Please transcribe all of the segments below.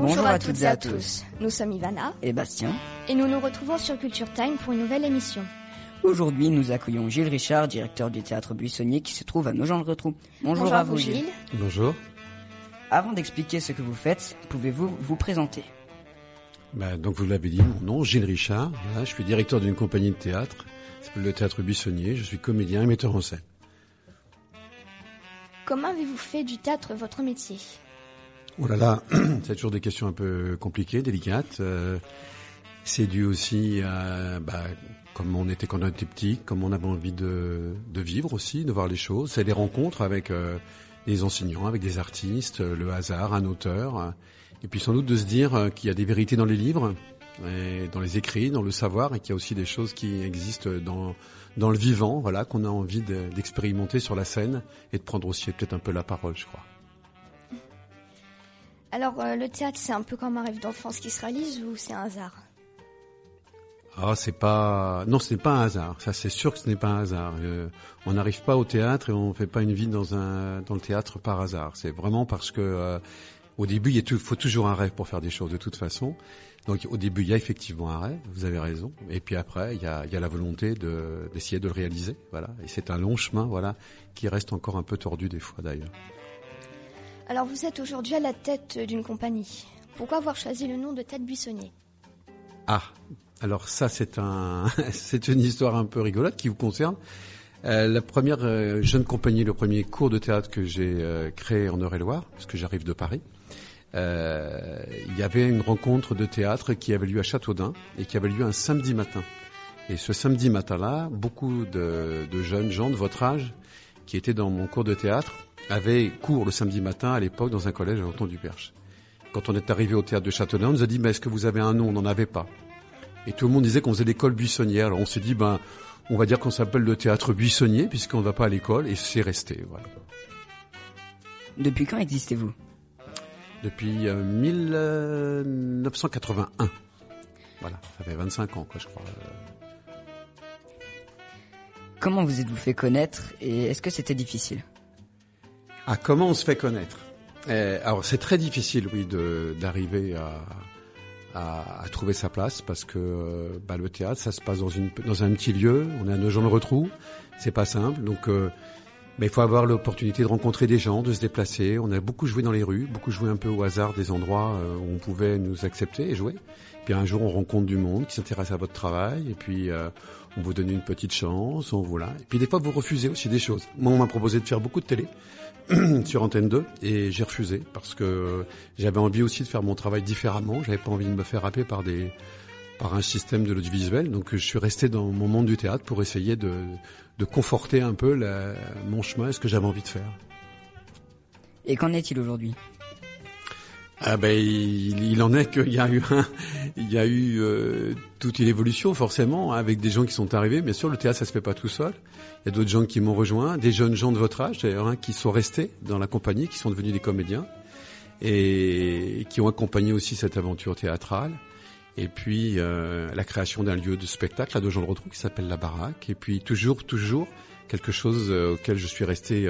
Bonjour, à, toutes et à, tous. Nous sommes Ivana et Bastien et nous nous retrouvons sur Culture Time pour une nouvelle émission. Aujourd'hui, nous accueillons Gilles Richard, directeur du théâtre Buissonnier qui se trouve à Nogent-le-Retrou. Bonjour, Bonjour, à vous Gilles. Bonjour. Avant d'expliquer ce que vous faites, pouvez-vous vous présenter? Bah, Donc vous l'avez dit, mon nom, Gilles Richard. je suis directeur d'une compagnie de théâtre, s'appelle le théâtre Buissonnier. Je suis comédien et metteur en scène. Comment avez-vous fait du théâtre votre métier? Oh là là, c'est toujours des questions un peu compliquées, délicates. Euh, c'est dû aussi à bah, comme on était quand on était petit, comme on avait envie de, vivre aussi, de voir les choses. C'est des rencontres avec euh, des enseignants, avec des artistes, le hasard, un auteur, et puis sans doute de se dire euh, qu'il y a des vérités dans les livres, dans les écrits, dans le savoir, et qu'il y a aussi des choses qui existent dans dans le vivant, voilà, qu'on a envie d'expérimenter sur la scène et de prendre aussi peut-être un peu la parole, je crois. Alors, euh, le théâtre, c'est un peu comme un rêve d'enfance qui se réalise ou c'est un hasard? Ah, c'est pas non, ce n'est pas un hasard. Ça, c'est sûr que ce n'est pas un hasard. Euh, on n'arrive pas au théâtre et on fait pas une vie dans un dans le théâtre par hasard. C'est vraiment parce que euh, au début, il faut toujours un rêve pour faire des choses de toute façon. Donc, au début, il y a effectivement un rêve. Vous avez raison. Et puis après, il y a, il y a la volonté de d'essayer de le réaliser. Voilà. Et c'est un long chemin, voilà, qui reste encore un peu tordu des fois d'ailleurs. Alors vous êtes aujourd'hui à la tête d'une compagnie. Pourquoi avoir choisi le nom de Tête Buissonnier? Ah, alors ça c'est un, c'est une histoire un peu rigolote qui vous concerne. Euh, la première euh, jeune compagnie, le premier cours de théâtre que j'ai euh, créé en Eure-et-Loire, parce que j'arrive de Paris, il y avait une rencontre de théâtre qui avait lieu à Châteaudun et qui avait lieu un samedi matin. Et ce samedi matin-là, beaucoup de jeunes gens de votre âge qui étaient dans mon cours de théâtre avait cours le samedi matin à l'époque dans un collège à Auton du Perche. Quand on est arrivé au théâtre de Châteauneuf, on nous a dit mais est-ce que vous avez un nom? On n'en avait pas. Et tout le monde disait qu'on faisait l'école buissonnière. Alors on s'est dit ben on va dire qu'on s'appelle le théâtre buissonnier puisqu'on ne va pas à l'école et c'est resté. Voilà. Depuis quand existez-vous? Depuis 1981. Euh, voilà, ça fait 25 ans quoi je crois. Comment vous êtes-vous fait connaître et est-ce que c'était difficile? Ah, comment on se fait connaître eh, Alors c'est très difficile, oui, d'arriver à, à, trouver sa place parce que euh, bah, le théâtre, ça se passe dans, une, dans un petit lieu. On est à Nogent-le-Retrou, c'est pas simple. Donc, euh, mais il faut avoir l'opportunité de rencontrer des gens, de se déplacer. On a beaucoup joué dans les rues, beaucoup joué un peu au hasard des endroits euh, où on pouvait nous accepter et jouer. Puis un jour, on rencontre du monde qui s'intéresse à votre travail, et puis on vous donne une petite chance, on vous là. Et puis des fois, vous refusez aussi des choses. Moi, on m'a proposé de faire beaucoup de télé. sur Antenne 2 et j'ai refusé parce que j'avais envie aussi de faire mon travail différemment. J'avais pas envie de me faire happer par des par un système de l'audiovisuel. Donc je suis resté dans mon monde du théâtre pour essayer de, de conforter un peu la, mon chemin et ce que j'avais envie de faire. Et qu'en est-il aujourd'hui? Ah ben il, en est qu'il y a eu un, il y a eu euh, toute une évolution forcément avec des gens qui sont arrivés. Bien sûr, le théâtre ça se fait pas tout seul. Il y a d'autres gens qui m'ont rejoint, des jeunes gens de votre âge d'ailleurs, hein, qui sont restés dans la compagnie, qui sont devenus des comédiens et qui ont accompagné aussi cette aventure théâtrale. Et puis euh, la création d'un lieu de spectacle à deux gens le retrouve qui s'appelle la Baraque. Et puis toujours, toujours quelque chose euh, auquel je suis resté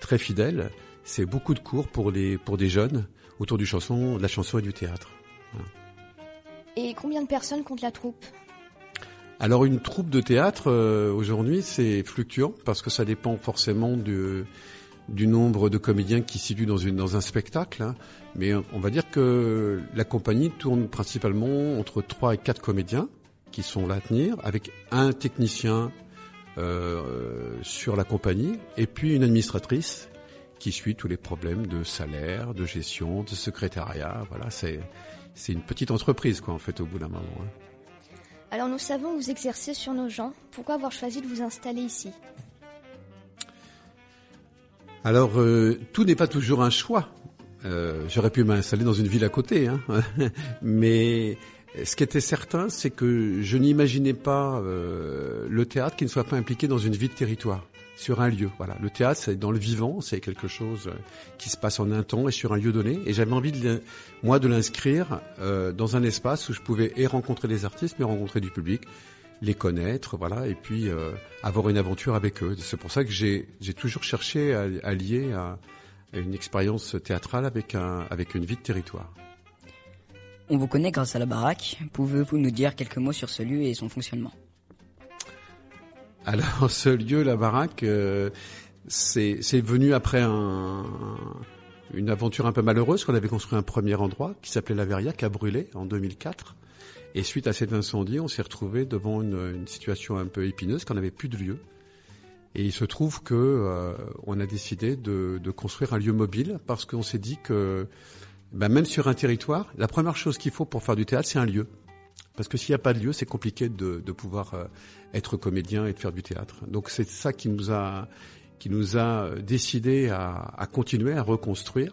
très fidèle. C'est beaucoup de cours pour les pour des jeunes autour du chanson, de la chanson et du théâtre. Et combien de personnes compte la troupe? Alors une troupe de théâtre euh, aujourd'hui c'est fluctuant parce que ça dépend forcément du, du nombre de comédiens qui situent dans, un spectacle. Hein. Mais on va dire que la compagnie tourne principalement entre 3 et 4 comédiens qui sont là à tenir, avec un technicien euh, sur la compagnie et puis une administratrice qui suit tous les problèmes de salaire, de gestion, de secrétariat. Voilà, c'est c'est une petite entreprise quoi en fait au bout d'un moment. Hein. Alors nous savons vous exercer sur nos gens. Pourquoi avoir choisi de vous installer ici? Alors euh, tout n'est pas toujours un choix. Euh, J'aurais pu m'installer dans une ville à côté, hein. mais ce qui était certain, c'est que je n'imaginais pas euh, le théâtre qui ne soit pas impliqué dans une vie de territoire sur un lieu. Voilà, le théâtre, c'est dans le vivant, c'est quelque chose euh, qui se passe en un temps et sur un lieu donné. Et j'avais envie, de, moi, de l'inscrire euh, dans un espace où je pouvais et rencontrer les artistes, mais rencontrer du public, les connaître, voilà, et puis euh, avoir une aventure avec eux. C'est pour ça que j'ai toujours cherché à, à lier à, une expérience théâtrale avec un avec une vie de territoire. On vous connaît grâce à la baraque. Pouvez-vous nous dire quelques mots sur ce lieu et son fonctionnement? Alors, ce lieu, la baraque, euh, c'est venu après un, une aventure un peu malheureuse qu'on avait construit un premier endroit qui s'appelait La Verrière, qui a brûlé en 2004. Et suite à cet incendie, on s'est retrouvé devant une, une, situation un peu épineuse, qu'on n'avait plus de lieu. Et il se trouve que euh, on a décidé de, de, construire un lieu mobile parce qu'on s'est dit que ben même sur un territoire, la première chose qu'il faut pour faire du théâtre, c'est un lieu. Parce que s'il n'y a pas de lieu, c'est compliqué de, de pouvoir euh, être comédien et de faire du théâtre. Donc c'est ça qui nous a qui nous a décidé à, à, continuer à reconstruire.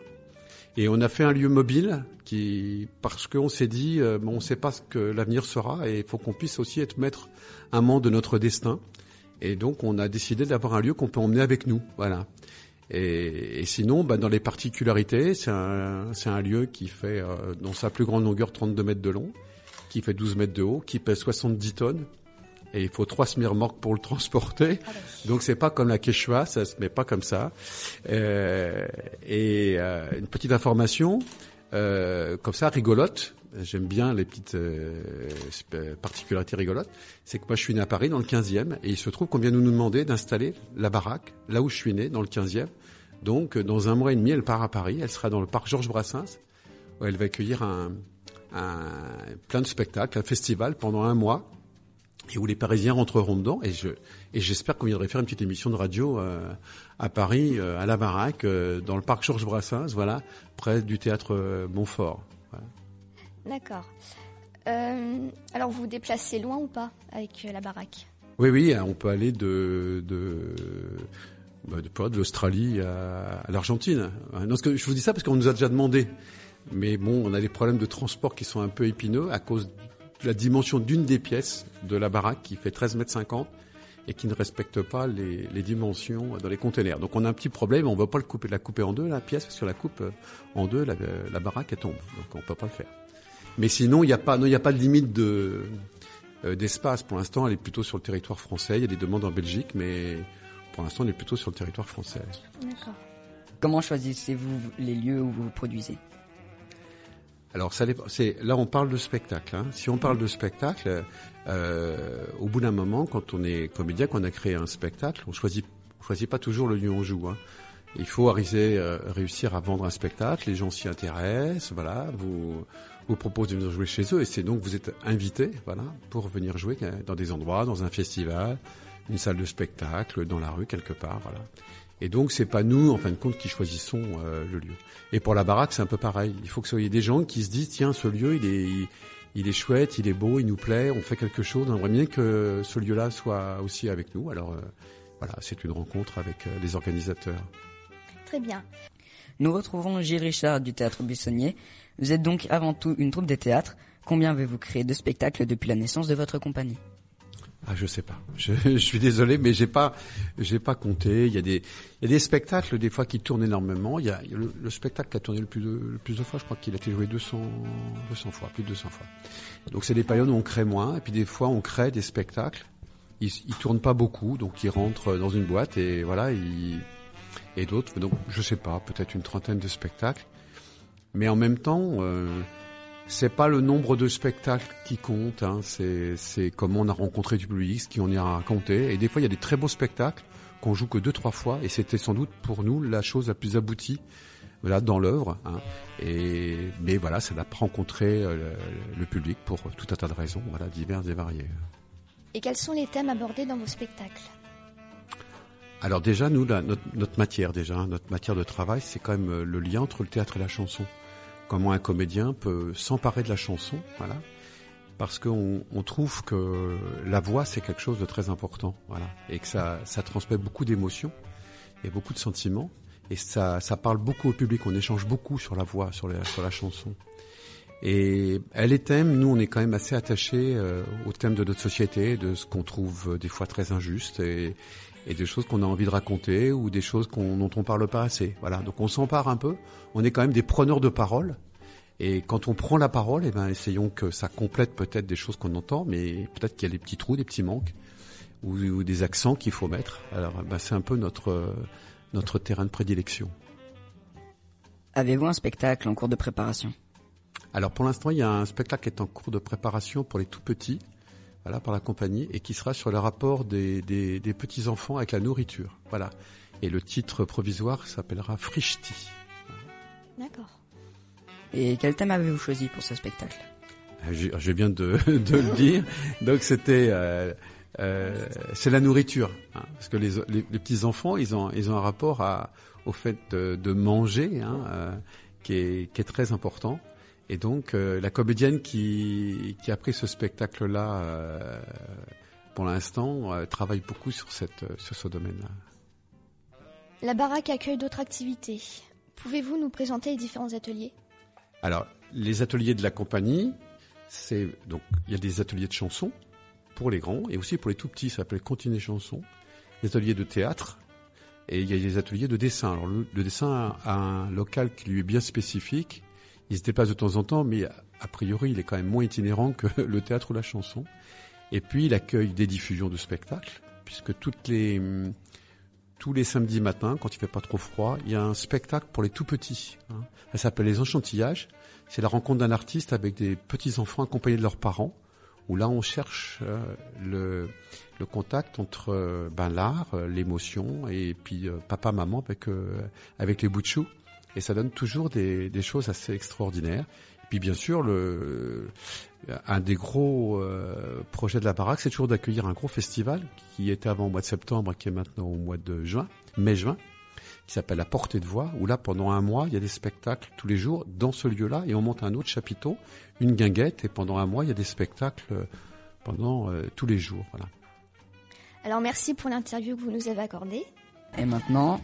Et on a fait un lieu mobile qui, parce qu'on s'est dit, euh, on ne sait pas ce que l'avenir sera et il faut qu'on puisse aussi être maître un moment de notre destin. Et donc, on a décidé d'avoir un lieu qu'on peut emmener avec nous, voilà. Et, sinon, bah, dans les particularités, c'est un, c'est un lieu qui fait, euh, dans sa plus grande longueur, 32 mètres de long, qui fait 12 mètres de haut, qui pèse 70 tonnes, et il faut trois semi-remorques pour le transporter. Ah Donc c'est pas comme la Quechua, ça se met pas comme ça. Euh, et euh, une petite information, euh, comme ça, rigolote. J'aime bien les petites particularités rigolotes. C'est que moi je suis né à Paris dans le 15e et il se trouve qu'on vient nous demander d'installer la baraque là où je suis né dans le 15e. Donc dans un mois et demi, elle part à Paris. Elle sera dans le parc Georges Brassens où elle va accueillir un, un plein de spectacles, un festival pendant un mois et où les Parisiens rentreront dedans. Et je et j'espère qu'on viendrait faire une petite émission de radio euh, à Paris, euh, à la Baraque, euh, dans le parc Georges Brassens, voilà, près du théâtre Montfort. Voilà. D'accord. Alors vous vous déplacez loin ou pas avec la Baraque? Oui, oui, on peut aller de de bah, de, de l'Australie à, à l'Argentine. Je vous dis ça parce qu'on nous a déjà demandé. Mais bon, on a des problèmes de transport qui sont un peu épineux à cause la dimension d'une des pièces de la baraque qui fait 13 mètres 50 et qui ne respecte pas les, les dimensions dans les containers. Donc on a un petit problème, on ne va pas le couper, la couper en deux la pièce parce que la coupe en deux, la, la baraque elle tombe. Donc on peut pas le faire. Mais sinon il n'y a pas, non il n'y a pas de limite de euh, d'espace. Pour l'instant, elle est plutôt sur le territoire français. Il y a des demandes en Belgique, mais pour l'instant, on est plutôt sur le territoire français. D'accord. Comment choisissez-vous les lieux où vous vous produisez? Alors ça c'est là on parle de spectacle. Hein. Si on parle de spectacle, euh, au bout d'un moment, quand on est comédien, qu'on a créé un spectacle, on choisit choisit pas toujours le lieu où on joue. Hein. Il faut arriver, euh, réussir à vendre un spectacle, les gens s'y intéressent, voilà, vous vous de venir jouer chez eux et c'est donc vous êtes invité, voilà, pour venir jouer dans des endroits, dans un festival, une salle de spectacle, dans la rue quelque part, voilà. Et donc c'est pas nous, en fin de compte, qui choisissons euh, le lieu. Et pour la baraque, c'est un peu pareil. Il faut que ce soit des gens qui se disent tiens, ce lieu, il est, il, il, est chouette, il est beau, il nous plaît, on fait quelque chose. On aimerait bien que ce lieu-là soit aussi avec nous. Alors euh, voilà, c'est une rencontre avec euh, les organisateurs. Très bien. Nous retrouvons Gilles Richard du théâtre Buissonnier. Vous êtes donc avant tout une troupe de théâtre. Combien avez-vous créé de spectacles depuis la naissance de votre compagnie? Ah, je sais pas. Je, je suis désolé, mais j'ai pas, j'ai pas compté. Il y a des, il y a des spectacles des fois qui tournent énormément. Il y a, le, le, spectacle qui a tourné le plus de, le plus de fois, je crois qu'il a été joué 200, 200 fois, plus de 200 fois. Donc c'est des périodes où on crée moins, et puis des fois on crée des spectacles. Ils, ils tournent pas beaucoup, donc ils rentrent dans une boîte et voilà, et d'autres. Donc je sais pas, peut-être une trentaine de spectacles. Mais en même temps. Euh, c'est pas le nombre de spectacles qui compte, hein. c'est comment on a rencontré du public, ce qu'on y a raconté. Et des fois, il y a des très beaux spectacles qu'on joue que deux trois fois, et c'était sans doute pour nous la chose la plus aboutie, voilà, dans l'œuvre. Hein. Et mais voilà, ça n'a pas rencontré euh, le, le, public pour tout un tas de raisons, voilà, diverses et variées. Et quels sont les thèmes abordés dans vos spectacles? Alors déjà, nous, la, notre, notre matière déjà, hein, notre matière de travail, c'est quand même le lien entre le théâtre et la chanson comment un comédien peut s'emparer de la chanson, voilà, parce qu'on on trouve que la voix c'est quelque chose de très important, voilà, et que ça, ça transmet beaucoup d'émotions et beaucoup de sentiments, et ça, ça parle beaucoup au public. On échange beaucoup sur la voix, sur la, chanson. Et elle est thème, nous on est quand même assez attachés euh, au thème de notre société, de ce qu'on trouve euh, des fois très injuste. Et, et des choses qu'on a envie de raconter ou des choses dont on parle pas assez. Voilà, donc on s'empare un peu. On est quand même des preneurs de parole. Et quand on prend la parole, eh ben, essayons que ça complète peut-être des choses qu'on entend, mais peut-être qu'il y a des petits trous, des petits manques ou, ou des accents qu'il faut mettre. Alors, ben, c'est un peu notre notre terrain de prédilection. Avez-vous un spectacle en cours de préparation? Alors pour l'instant, il y a un spectacle qui est en cours de préparation pour les tout petits, voilà, par la compagnie, et qui sera sur le rapport des, des, des petits enfants avec la nourriture. Voilà. Et le titre provisoire s'appellera Frichti. D'accord. Et quel thème avez-vous choisi pour ce spectacle? Euh, Je, je viens de, de le dire. Donc c'était euh, euh, c'est la nourriture, hein, parce que les, les, les petits enfants ils ont ils ont un rapport à au fait de, de manger hein, euh, qui est qui est très important. Et donc euh, la comédienne qui qui a pris ce spectacle là pour l'instant euh, travaille beaucoup sur cette sur ce domaine-là. La baraque accueille d'autres activités. Pouvez-vous nous présenter les différents ateliers? Alors, les ateliers de la compagnie, c'est donc il y a des ateliers de chansons pour les grands et aussi pour les tout petits, ça s'appelle Continuer chanson. Des ateliers de théâtre et il y a des ateliers de dessin. Alors le, le dessin a un local qui lui est bien spécifique. Il se déplace de temps en temps, mais a priori il est quand même moins itinérant que le théâtre ou la chanson. Et puis il accueille des diffusions de spectacles, puisque toutes les tous les samedis matins, quand il fait pas trop froid, il y a un spectacle pour les tout petits. Hein. Ça s'appelle les enchantillages. C'est la rencontre d'un artiste avec des petits enfants accompagnés de leurs parents. Où là, on cherche euh, le, le contact entre euh, ben, l'art, euh, l'émotion et puis papa, maman avec avec les bouts de chou. Et ça donne toujours des, des choses assez extraordinaires. Et puis bien sûr, le, un des gros euh, projets de la baraque, c'est toujours d'accueillir un gros festival qui était avant au mois de septembre, qui est maintenant au mois de juin, mai-juin, qui s'appelle La Portée de Voix, où là, pendant un mois, il y a des spectacles tous les jours dans ce lieu-là, et on monte un autre chapiteau, une guinguette, et pendant un mois, il y a des spectacles pendant euh, tous les jours. Voilà. Alors merci pour l'interview que vous nous avez accordée. Et maintenant,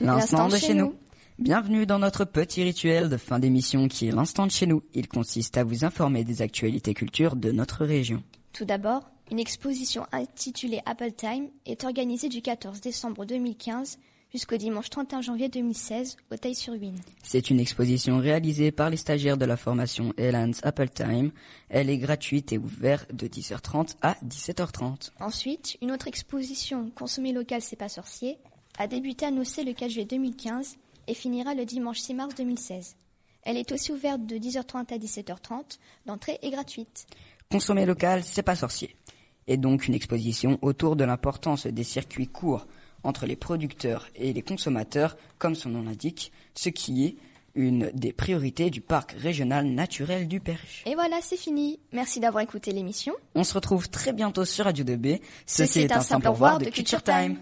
l'instant de chez nous. Bienvenue dans notre petit rituel de fin d'émission qui est l'instant de chez nous. Il consiste à vous informer des actualités culture de notre région. Tout d'abord, une exposition intitulée Apple Time est organisée du 14 décembre 2015 jusqu'au dimanche 31 janvier 2016 au Taille-sur-Huine. C'est une exposition réalisée par les stagiaires de la formation Elans Apple Time. Elle est gratuite et ouverte de 10h30 à 17h30. Ensuite, une autre exposition Consommer local, c'est pas sorcier a débuté à Nocé le 4 juillet 2015 et finira le dimanche 6 mars 2016. Elle est aussi ouverte de 10h30 à 17h30. L'entrée est gratuite. Consommer local, c'est pas sorcier. Et donc une exposition autour de l'importance des circuits courts entre les producteurs et les consommateurs, comme son nom l'indique, ce qui est une des priorités du parc régional naturel du Perche. Et voilà, c'est fini. Merci d'avoir écouté l'émission. On se retrouve très bientôt sur Radio 2B. Ceci est un simple au revoir de Culture Time.